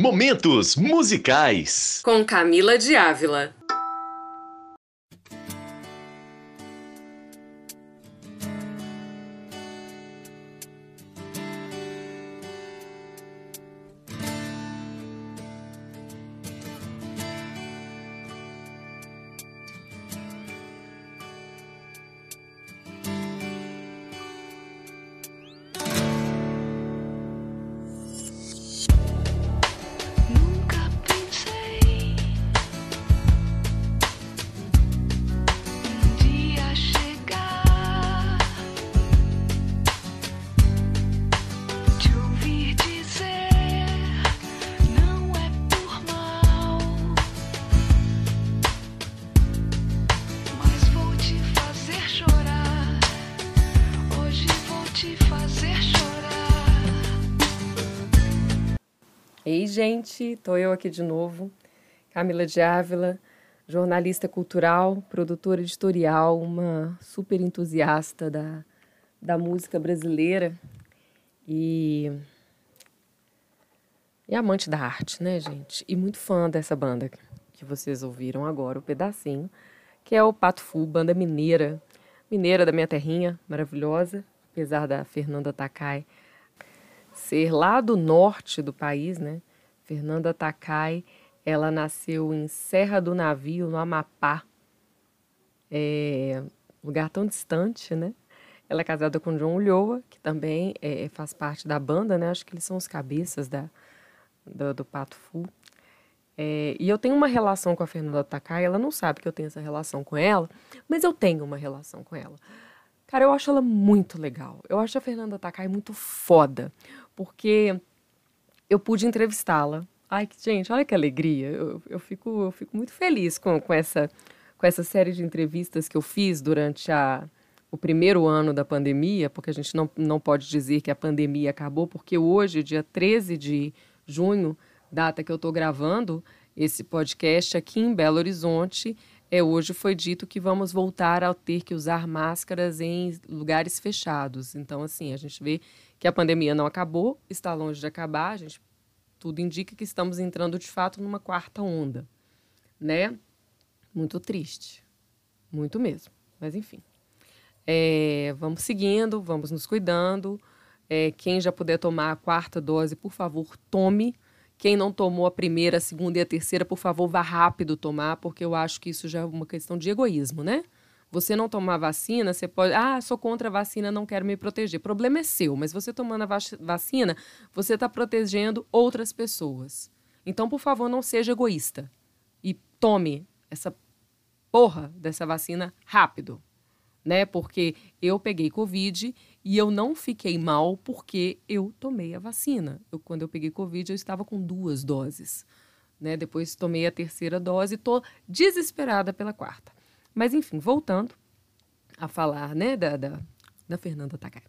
Momentos musicais. Com Camila de Ávila. Ei, gente, tô eu aqui de novo, Camila de Ávila, jornalista cultural, produtora editorial, uma super entusiasta da, da música brasileira e, e amante da arte, né, gente? E muito fã dessa banda que vocês ouviram agora, o pedacinho, que é o Pato Fu, banda mineira, mineira da minha terrinha, maravilhosa, apesar da Fernanda Takai ser lá do norte do país, né? Fernanda Takai, ela nasceu em Serra do Navio, no Amapá, é, lugar tão distante, né? Ela é casada com John Ulloa, que também é, faz parte da banda, né? Acho que eles são os cabeças da, do, do Pato Fu. É, e eu tenho uma relação com a Fernanda Takai, ela não sabe que eu tenho essa relação com ela, mas eu tenho uma relação com ela. Cara, eu acho ela muito legal. Eu acho a Fernanda Takai muito foda porque eu pude entrevistá-la. Ai, gente, olha que alegria. Eu, eu, fico, eu fico muito feliz com, com, essa, com essa série de entrevistas que eu fiz durante a, o primeiro ano da pandemia, porque a gente não, não pode dizer que a pandemia acabou, porque hoje, dia 13 de junho, data que eu estou gravando esse podcast aqui em Belo Horizonte, é, hoje foi dito que vamos voltar a ter que usar máscaras em lugares fechados. Então, assim, a gente vê que a pandemia não acabou, está longe de acabar, a gente, tudo indica que estamos entrando de fato numa quarta onda, né? Muito triste, muito mesmo, mas enfim. É, vamos seguindo, vamos nos cuidando. É, quem já puder tomar a quarta dose, por favor, tome. Quem não tomou a primeira, a segunda e a terceira, por favor, vá rápido tomar, porque eu acho que isso já é uma questão de egoísmo, né? Você não tomar vacina, você pode. Ah, sou contra a vacina, não quero me proteger. O problema é seu, mas você tomando a vacina, você está protegendo outras pessoas. Então, por favor, não seja egoísta. E tome essa porra dessa vacina rápido. Né? Porque eu peguei Covid e eu não fiquei mal porque eu tomei a vacina. Eu, quando eu peguei Covid, eu estava com duas doses. Né? Depois tomei a terceira dose e estou desesperada pela quarta. Mas, enfim, voltando a falar, né, da, da, da Fernanda Takai.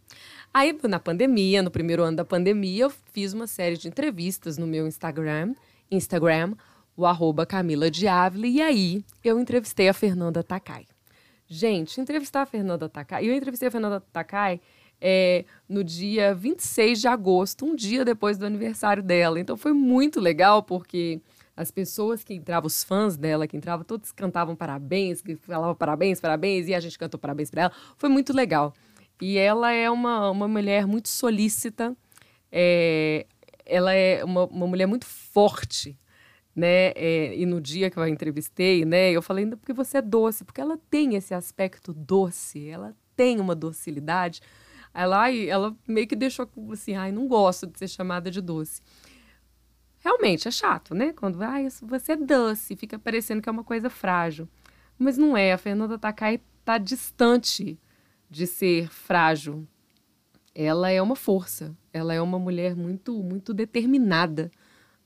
Aí, na pandemia, no primeiro ano da pandemia, eu fiz uma série de entrevistas no meu Instagram, Instagram, o arroba Camila e aí eu entrevistei a Fernanda Takai. Gente, entrevistar a Fernanda Takai, eu entrevistei a Fernanda Takai é, no dia 26 de agosto, um dia depois do aniversário dela. Então foi muito legal, porque as pessoas que entravam, os fãs dela que entravam, todos cantavam parabéns, falavam parabéns, parabéns, e a gente cantou parabéns para ela. Foi muito legal. E ela é uma, uma mulher muito solícita, é, ela é uma, uma mulher muito forte, né? É, e no dia que eu a entrevistei, né, eu falei, porque você é doce, porque ela tem esse aspecto doce, ela tem uma docilidade. Ela, ela meio que deixou assim, ai, não gosto de ser chamada de doce. Realmente é chato, né? Quando ah, você é doce, fica parecendo que é uma coisa frágil. Mas não é. A Fernanda Takai está distante de ser frágil. Ela é uma força. Ela é uma mulher muito, muito determinada,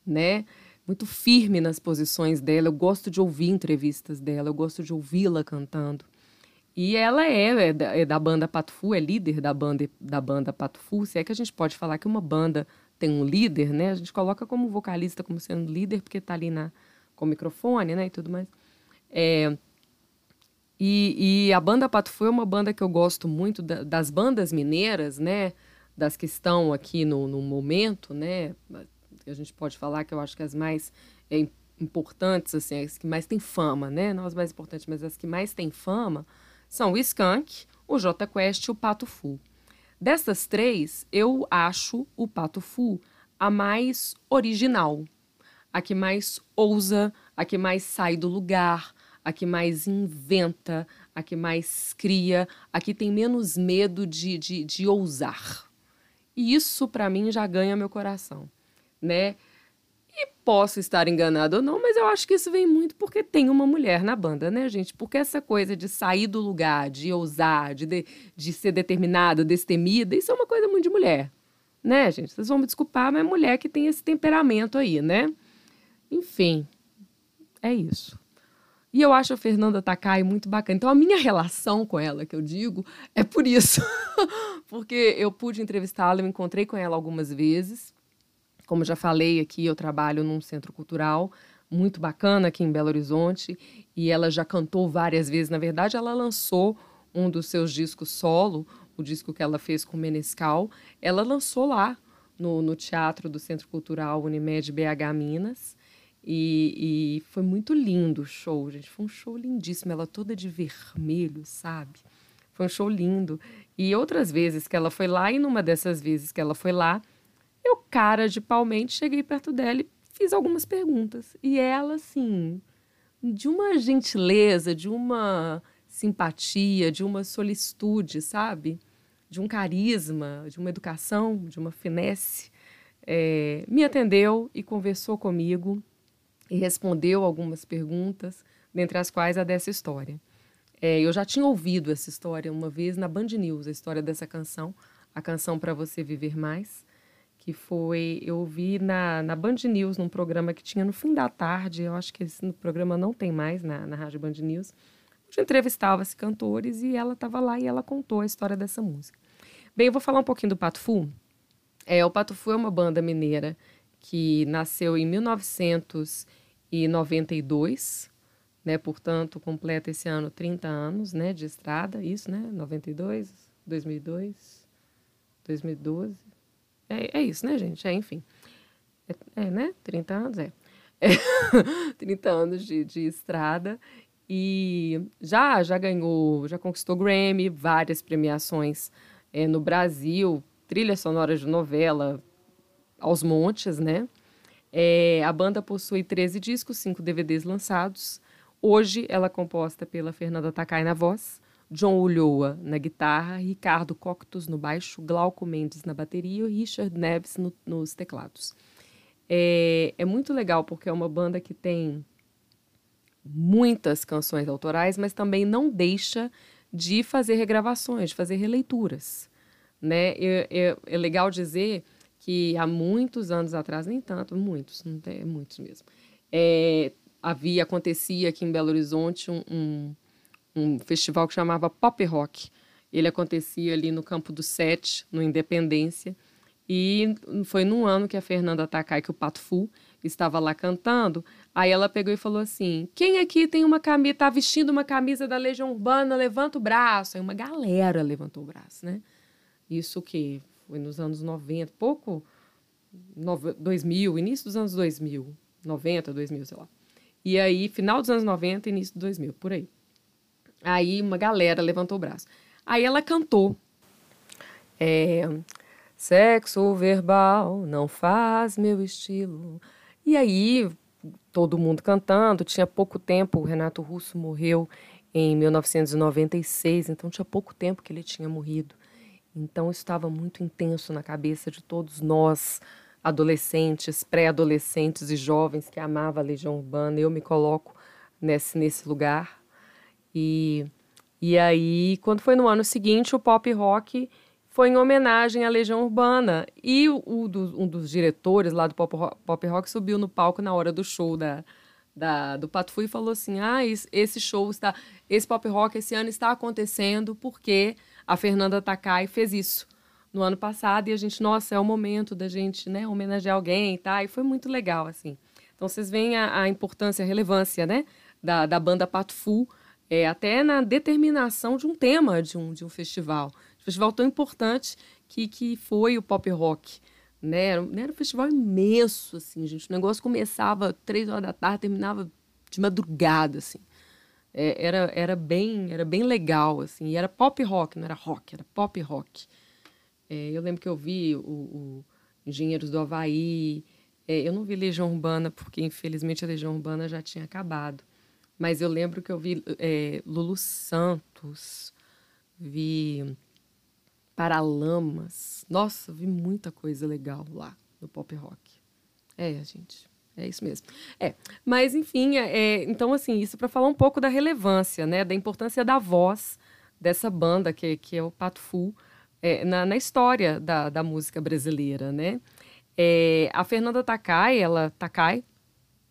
né? Muito firme nas posições dela. Eu gosto de ouvir entrevistas dela, eu gosto de ouvi-la cantando. E ela é, é, da, é da banda Patufu, é líder da banda, da banda Patufu. Se é que a gente pode falar que uma banda tem um líder, né? A gente coloca como vocalista como sendo líder porque está ali na, com o microfone, né? E tudo mais. É, e, e, a banda Patufu é uma banda que eu gosto muito da, das bandas mineiras, né? Das que estão aqui no, no momento, né? A gente pode falar que eu acho que as mais é, importantes, assim, as que mais têm fama, né? Não as mais importantes, mas as que mais têm fama são o Skank, o J Quest e o Pato Fu. Dessas três, eu acho o Pato Fu a mais original, a que mais ousa, a que mais sai do lugar, a que mais inventa, a que mais cria, a que tem menos medo de, de, de ousar. E isso, para mim, já ganha meu coração, né? E posso estar enganado ou não, mas eu acho que isso vem muito porque tem uma mulher na banda, né, gente? Porque essa coisa de sair do lugar, de ousar, de, de, de ser determinada, destemida, isso é uma coisa muito de mulher, né, gente? Vocês vão me desculpar, mas é mulher que tem esse temperamento aí, né? Enfim, é isso. E eu acho a Fernanda Takai muito bacana. Então, a minha relação com ela, que eu digo, é por isso. porque eu pude entrevistá-la, eu encontrei com ela algumas vezes. Como já falei aqui, eu trabalho num centro cultural muito bacana aqui em Belo Horizonte e ela já cantou várias vezes. Na verdade, ela lançou um dos seus discos solo, o disco que ela fez com Menescal, ela lançou lá no, no Teatro do Centro Cultural Unimed BH Minas. E, e, foi muito lindo o show, gente. Foi um show lindíssimo. Ela toda de vermelho, sabe? Foi um show lindo. E outras vezes que ela foi lá, e numa dessas vezes que ela foi lá, eu, cara de palmente, cheguei perto dela e fiz algumas perguntas. E ela, assim, de uma gentileza, de uma simpatia, de uma solicitude, sabe? De um carisma, de uma educação, de uma finesse, é, me atendeu e conversou comigo e respondeu algumas perguntas, dentre as quais a dessa história. É, eu já tinha ouvido essa história uma vez na Band News, a história dessa canção, a canção para você viver mais que foi, eu vi na, na Band News, num programa que tinha no fim da tarde, eu acho que esse programa não tem mais na, na Rádio Band News, onde entrevistava-se cantores e ela estava lá e ela contou a história dessa música. Bem, eu vou falar um pouquinho do Pato Fu. É, o Pato Fu é uma banda mineira que nasceu em 1992, né, portanto, completa esse ano 30 anos né, de estrada, isso, né, 92, 2002, 2012, é, é isso, né, gente? É, enfim. É, é, né? 30 anos, é. é 30 anos de, de estrada. E já, já ganhou, já conquistou Grammy, várias premiações é, no Brasil, trilha sonora de novela aos montes, né? É, a banda possui 13 discos, 5 DVDs lançados. Hoje ela é composta pela Fernanda Takai na voz, John Ulloa na guitarra, Ricardo Coctus no baixo, Glauco Mendes na bateria e Richard Neves no, nos teclados. É, é muito legal porque é uma banda que tem muitas canções autorais, mas também não deixa de fazer regravações, de fazer releituras. Né? É, é, é legal dizer que há muitos anos atrás, nem tanto, muitos, não tem, muitos mesmo, é, havia, acontecia aqui em Belo Horizonte um, um um festival que chamava Pop Rock. Ele acontecia ali no Campo do Sete, no Independência. E foi num ano que a Fernanda Takai, que o Pato Fu, estava lá cantando. Aí ela pegou e falou assim: Quem aqui tem uma camisa, tá vestindo uma camisa da Legião Urbana, levanta o braço. Aí uma galera levantou o braço, né? Isso que foi nos anos 90, pouco 2000, início dos anos 2000, 90, 2000, sei lá. E aí, final dos anos 90, início de 2000, por aí. Aí uma galera levantou o braço. Aí ela cantou. É, Sexo verbal não faz meu estilo. E aí, todo mundo cantando. Tinha pouco tempo, o Renato Russo morreu em 1996, então tinha pouco tempo que ele tinha morrido. Então estava muito intenso na cabeça de todos nós, adolescentes, pré-adolescentes e jovens que amavam a Legião Urbana. Eu me coloco nesse, nesse lugar. E, e aí, quando foi no ano seguinte, o pop rock foi em homenagem à Legião Urbana. E o, um dos diretores lá do Pop Pop Rock subiu no palco na hora do show da, da, do Pato Fu e falou assim: ah, esse show está. Esse pop rock esse ano está acontecendo porque a Fernanda Takai fez isso no ano passado e a gente, nossa, é o momento da gente né, homenagear alguém, tá? E foi muito legal, assim. Então vocês veem a, a importância, a relevância, né, da, da banda Pato Fu, é, até na determinação de um tema de um, de um festival. Um festival tão importante que, que foi o pop rock. Né? Era, era um festival imenso, assim, gente. O negócio começava três horas da tarde, terminava de madrugada, assim. É, era, era, bem, era bem legal, assim. E era pop rock, não era rock, era pop rock. É, eu lembro que eu vi o, o Engenheiros do Havaí. É, eu não vi Legião Urbana, porque infelizmente a Legião Urbana já tinha acabado. Mas eu lembro que eu vi é, Lulu Santos, vi Paralamas. Nossa, vi muita coisa legal lá no pop rock. É, gente, é isso mesmo. É, mas enfim, é, é então assim, isso para falar um pouco da relevância, né, da importância da voz dessa banda que, que é o Pato Fu é, na, na, história da, da música brasileira, né? É, a Fernanda Takai, ela Takai,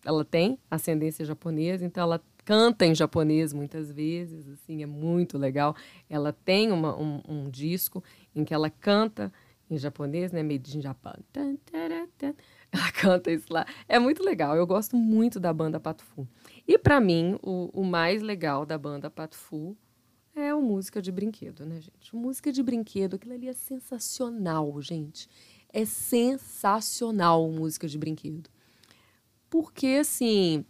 ela tem ascendência japonesa, então ela canta em japonês muitas vezes, assim, é muito legal. Ela tem uma, um, um, disco em que ela canta em japonês, né, Made in Japan. Ela canta isso lá. É muito legal, eu gosto muito da banda Pato Fu. E para mim, o, o, mais legal da banda Pato Fu é o música de brinquedo, né, gente? música de brinquedo, aquilo ali é sensacional, gente. É sensacional música de brinquedo. Porque, assim,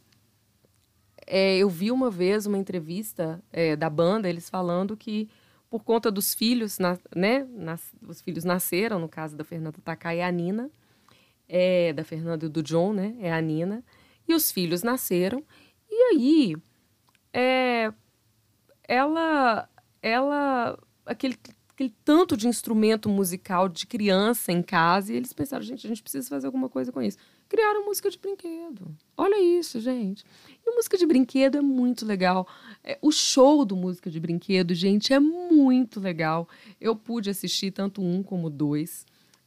é, eu vi uma vez uma entrevista é, da banda, eles falando que por conta dos filhos, na, né, nas, os filhos nasceram, no caso da Fernanda Takai e a Nina, é, da Fernanda e do John, né, é a Nina, e os filhos nasceram, e aí, é, ela, ela, aquele, aquele tanto de instrumento musical de criança em casa, e eles pensaram, gente, a gente precisa fazer alguma coisa com isso criaram música de brinquedo. Olha isso, gente. E música de brinquedo é muito legal. É, o show do música de brinquedo, gente, é muito legal. Eu pude assistir tanto um como dois.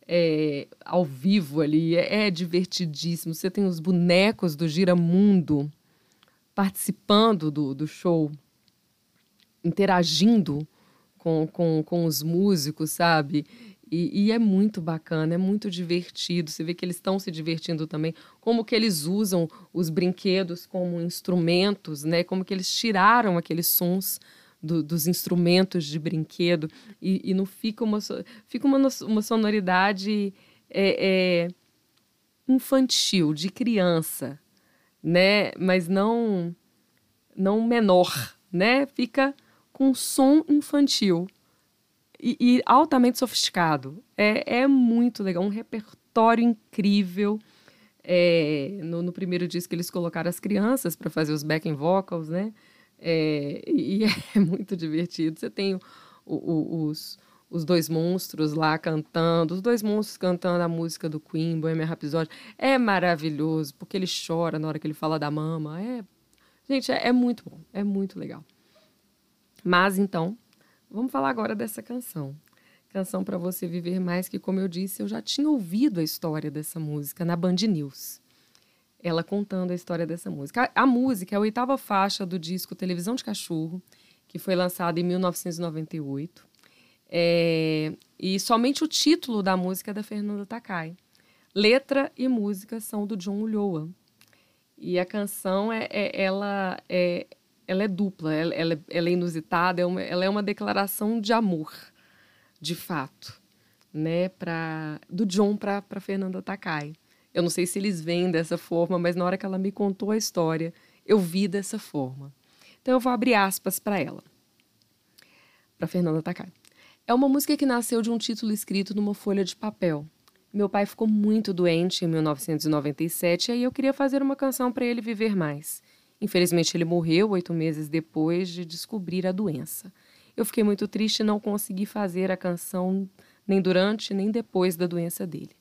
É, ao vivo ali, é, é divertidíssimo. Você tem os bonecos do Giramundo participando do, do show, interagindo com, com, com os músicos, sabe? E, e, é muito bacana, é muito divertido. Você vê que eles estão se divertindo também. Como que eles usam os brinquedos como instrumentos, né? Como que eles tiraram aqueles sons do, dos instrumentos de brinquedo e, e não fica uma fica uma, uma sonoridade é, é, infantil, de criança, né? Mas não não menor, né? Fica com som infantil e, e altamente sofisticado. É, é muito legal, um repertório incrível. É, no, no, primeiro disco eles colocaram as crianças para fazer os backing vocals, né? É, e é muito divertido. Você tem o, o, os, os dois monstros lá cantando, os dois monstros cantando a música do Queen, Bohemian Rhapsody. É maravilhoso, porque ele chora na hora que ele fala da mama. É, gente, é, é muito bom, é muito legal. Mas então, Vamos falar agora dessa canção. Canção para você viver mais que, como eu disse, eu já tinha ouvido a história dessa música na Band News. Ela contando a história dessa música. A, a música é a oitava faixa do disco Televisão de Cachorro, que foi lançado em 1998. É, e somente o título da música é da Fernanda Takai. Letra e música são do John Ulloa. E a canção é, é ela é, ela é dupla, ela, ela, ela é inusitada, é uma, ela é uma declaração de amor, de fato, né, pra, do John para Fernanda Takai. Eu não sei se eles veem dessa forma, mas na hora que ela me contou a história, eu vi dessa forma. Então eu vou abrir aspas para ela, para Fernanda Takai. É uma música que nasceu de um título escrito numa folha de papel. Meu pai ficou muito doente em 1997 e aí eu queria fazer uma canção para ele viver mais. Infelizmente, ele morreu oito meses depois de descobrir a doença. Eu fiquei muito triste e não consegui fazer a canção nem durante nem depois da doença dele.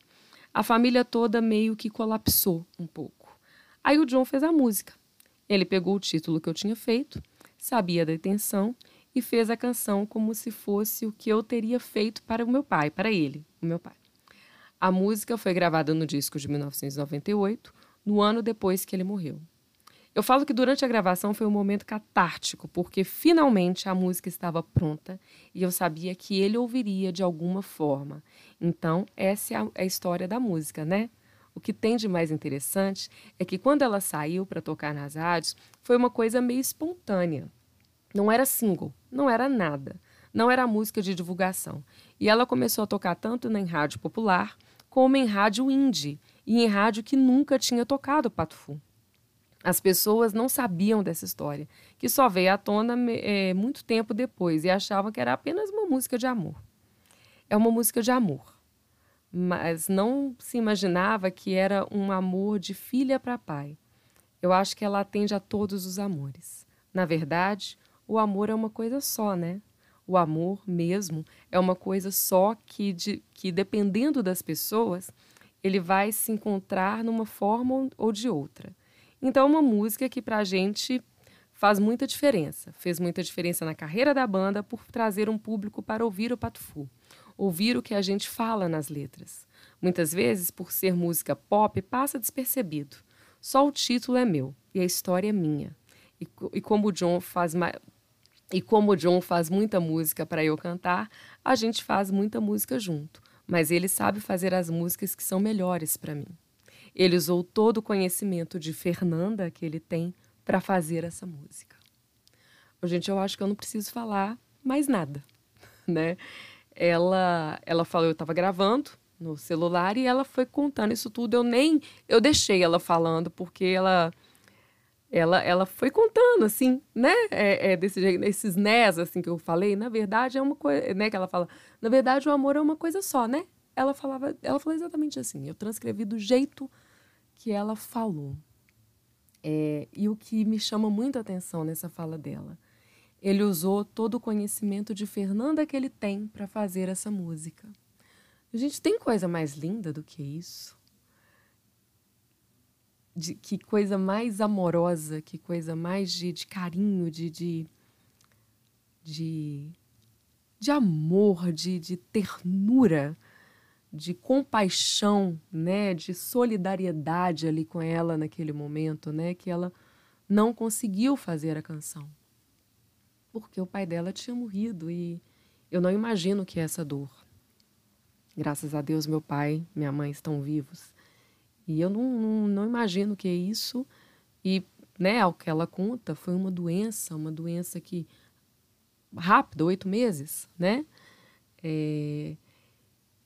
A família toda meio que colapsou um pouco. Aí o John fez a música. Ele pegou o título que eu tinha feito, sabia da intenção e fez a canção como se fosse o que eu teria feito para o meu pai, para ele, o meu pai. A música foi gravada no disco de 1998, no ano depois que ele morreu. Eu falo que durante a gravação foi um momento catártico, porque finalmente a música estava pronta e eu sabia que ele ouviria de alguma forma. Então, essa é a, é a história da música, né? O que tem de mais interessante é que quando ela saiu para tocar nas rádios, foi uma coisa meio espontânea. Não era single, não era nada, não era música de divulgação. E ela começou a tocar tanto em rádio popular como em rádio indie e em rádio que nunca tinha tocado Pato Fu. As pessoas não sabiam dessa história, que só veio à tona é, muito tempo depois e achavam que era apenas uma música de amor. É uma música de amor, mas não se imaginava que era um amor de filha para pai. Eu acho que ela atende a todos os amores. Na verdade, o amor é uma coisa só, né? O amor mesmo é uma coisa só que, de, que dependendo das pessoas, ele vai se encontrar numa forma ou de outra. Então, é uma música que para a gente faz muita diferença. Fez muita diferença na carreira da banda por trazer um público para ouvir o Patufu, ouvir o que a gente fala nas letras. Muitas vezes, por ser música pop, passa despercebido. Só o título é meu e a história é minha. E, e como o John faz e como o John faz muita música para eu cantar, a gente faz muita música junto. Mas ele sabe fazer as músicas que são melhores para mim. Ele usou todo o conhecimento de Fernanda que ele tem para fazer essa música. Gente, eu acho que eu não preciso falar mais nada, né? Ela, ela falou, eu estava gravando no celular e ela foi contando isso tudo. Eu nem, eu deixei ela falando porque ela, ela, ela foi contando assim, né? É, é desse jeito, esses nés assim que eu falei. Na verdade é uma coisa, né? Que ela fala. Na verdade o amor é uma coisa só, né? Ela falava, ela falou exatamente assim. Eu transcrevi do jeito que ela falou. É, e o que me chama muito a atenção nessa fala dela, ele usou todo o conhecimento de Fernanda que ele tem para fazer essa música. A gente tem coisa mais linda do que isso? De, que coisa mais amorosa, que coisa mais de, de carinho, de, de, de, de amor, de, de ternura de compaixão, né, de solidariedade ali com ela naquele momento, né, que ela não conseguiu fazer a canção. Porque o pai dela tinha morrido e eu não imagino que é essa dor. Graças a Deus meu pai, minha mãe estão vivos. E eu não, não, não imagino que é isso. E, né, ao que ela conta, foi uma doença, uma doença que rápida, oito meses, né? É,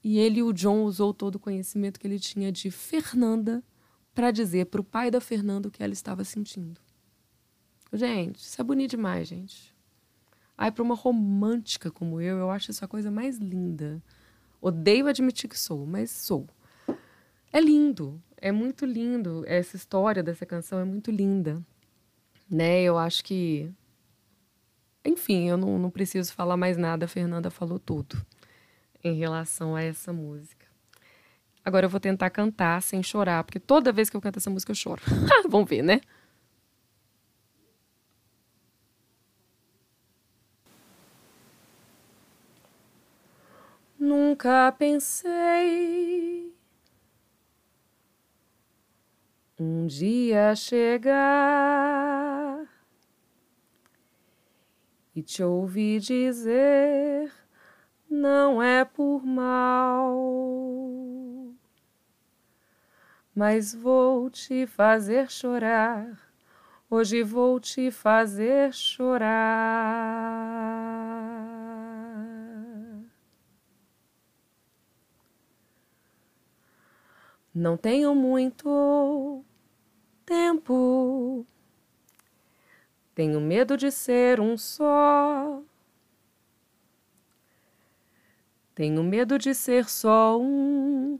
e ele, o John, usou todo o conhecimento que ele tinha de Fernanda para dizer para o pai da Fernanda o que ela estava sentindo. Gente, isso é bonito demais, gente. Ai, para uma romântica como eu, eu acho essa coisa mais linda. Odeio admitir que sou, mas sou. É lindo, é muito lindo. Essa história dessa canção é muito linda. Né? Eu acho que. Enfim, eu não, não preciso falar mais nada, a Fernanda falou tudo em relação a essa música. Agora eu vou tentar cantar sem chorar, porque toda vez que eu canto essa música eu choro. Vamos ver, né? Nunca pensei um dia chegar e te ouvir dizer não é por mal, mas vou te fazer chorar. Hoje vou te fazer chorar. Não tenho muito tempo. Tenho medo de ser um só. Tenho medo de ser só um,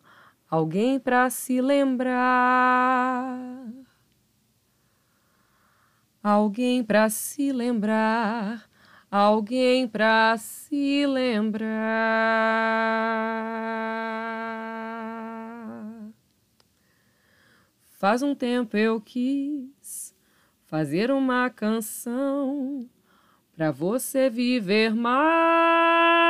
alguém para se lembrar. Alguém para se lembrar, alguém para se lembrar. Faz um tempo eu quis fazer uma canção para você viver mais.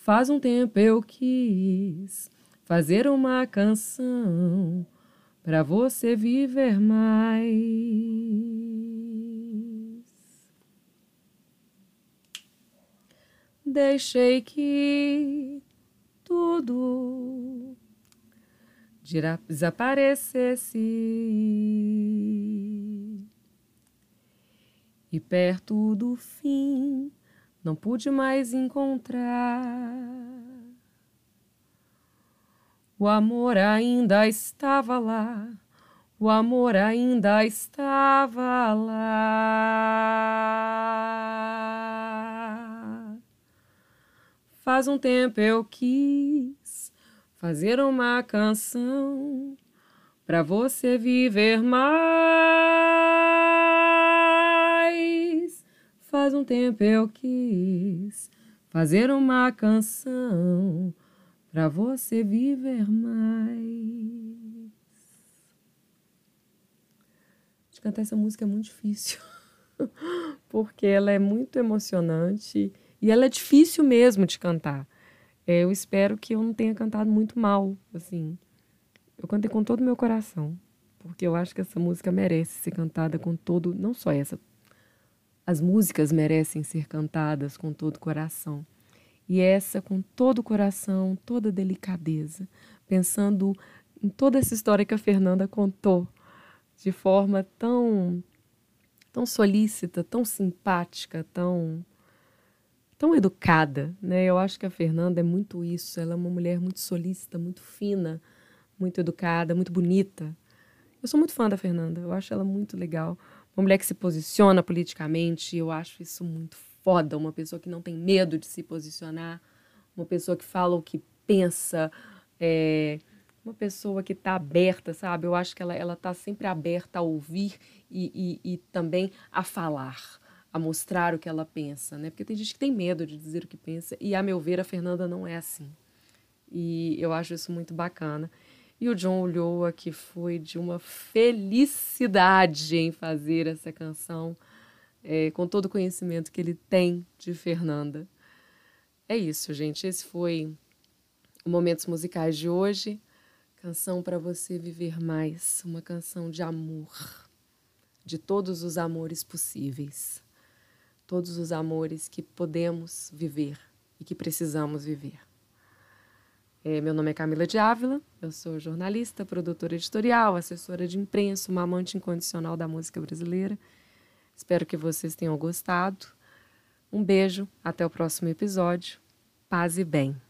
Faz um tempo eu quis fazer uma canção para você viver mais. Deixei que tudo desaparecesse e perto do fim não pude mais encontrar. O amor ainda estava lá, o amor ainda estava lá. Faz um tempo eu quis fazer uma canção para você viver mais. Um tempo eu quis fazer uma canção para você viver mais. De cantar essa música é muito difícil, porque ela é muito emocionante e ela é difícil mesmo de cantar. É, eu espero que eu não tenha cantado muito mal, assim. Eu cantei com todo o meu coração, porque eu acho que essa música merece ser cantada com todo, não só essa, as músicas merecem ser cantadas com todo o coração. E essa com todo o coração, toda delicadeza, pensando em toda essa história que a Fernanda contou de forma tão tão solícita, tão simpática, tão tão educada, né? Eu acho que a Fernanda é muito isso, ela é uma mulher muito solícita, muito fina, muito educada, muito bonita. Eu sou muito fã da Fernanda, eu acho ela muito legal. Uma mulher que se posiciona politicamente, eu acho isso muito foda, uma pessoa que não tem medo de se posicionar, uma pessoa que fala o que pensa, é, uma pessoa que está aberta, sabe? Eu acho que ela ela está sempre aberta a ouvir e, e, e, também a falar, a mostrar o que ela pensa, né? Porque tem gente que tem medo de dizer o que pensa e, a meu ver, a Fernanda não é assim. E eu acho isso muito bacana. E o John Ulloa, que foi de uma felicidade em fazer essa canção, é, com todo o conhecimento que ele tem de Fernanda. É isso, gente. Esse foi o Momentos Musicais de hoje. Canção para você viver mais. Uma canção de amor. De todos os amores possíveis. Todos os amores que podemos viver e que precisamos viver. É, meu nome é Camila de Ávila, eu sou jornalista, produtora editorial, assessora de imprensa, uma amante incondicional da música brasileira. Espero que vocês tenham gostado. Um beijo, até o próximo episódio. Paz e bem.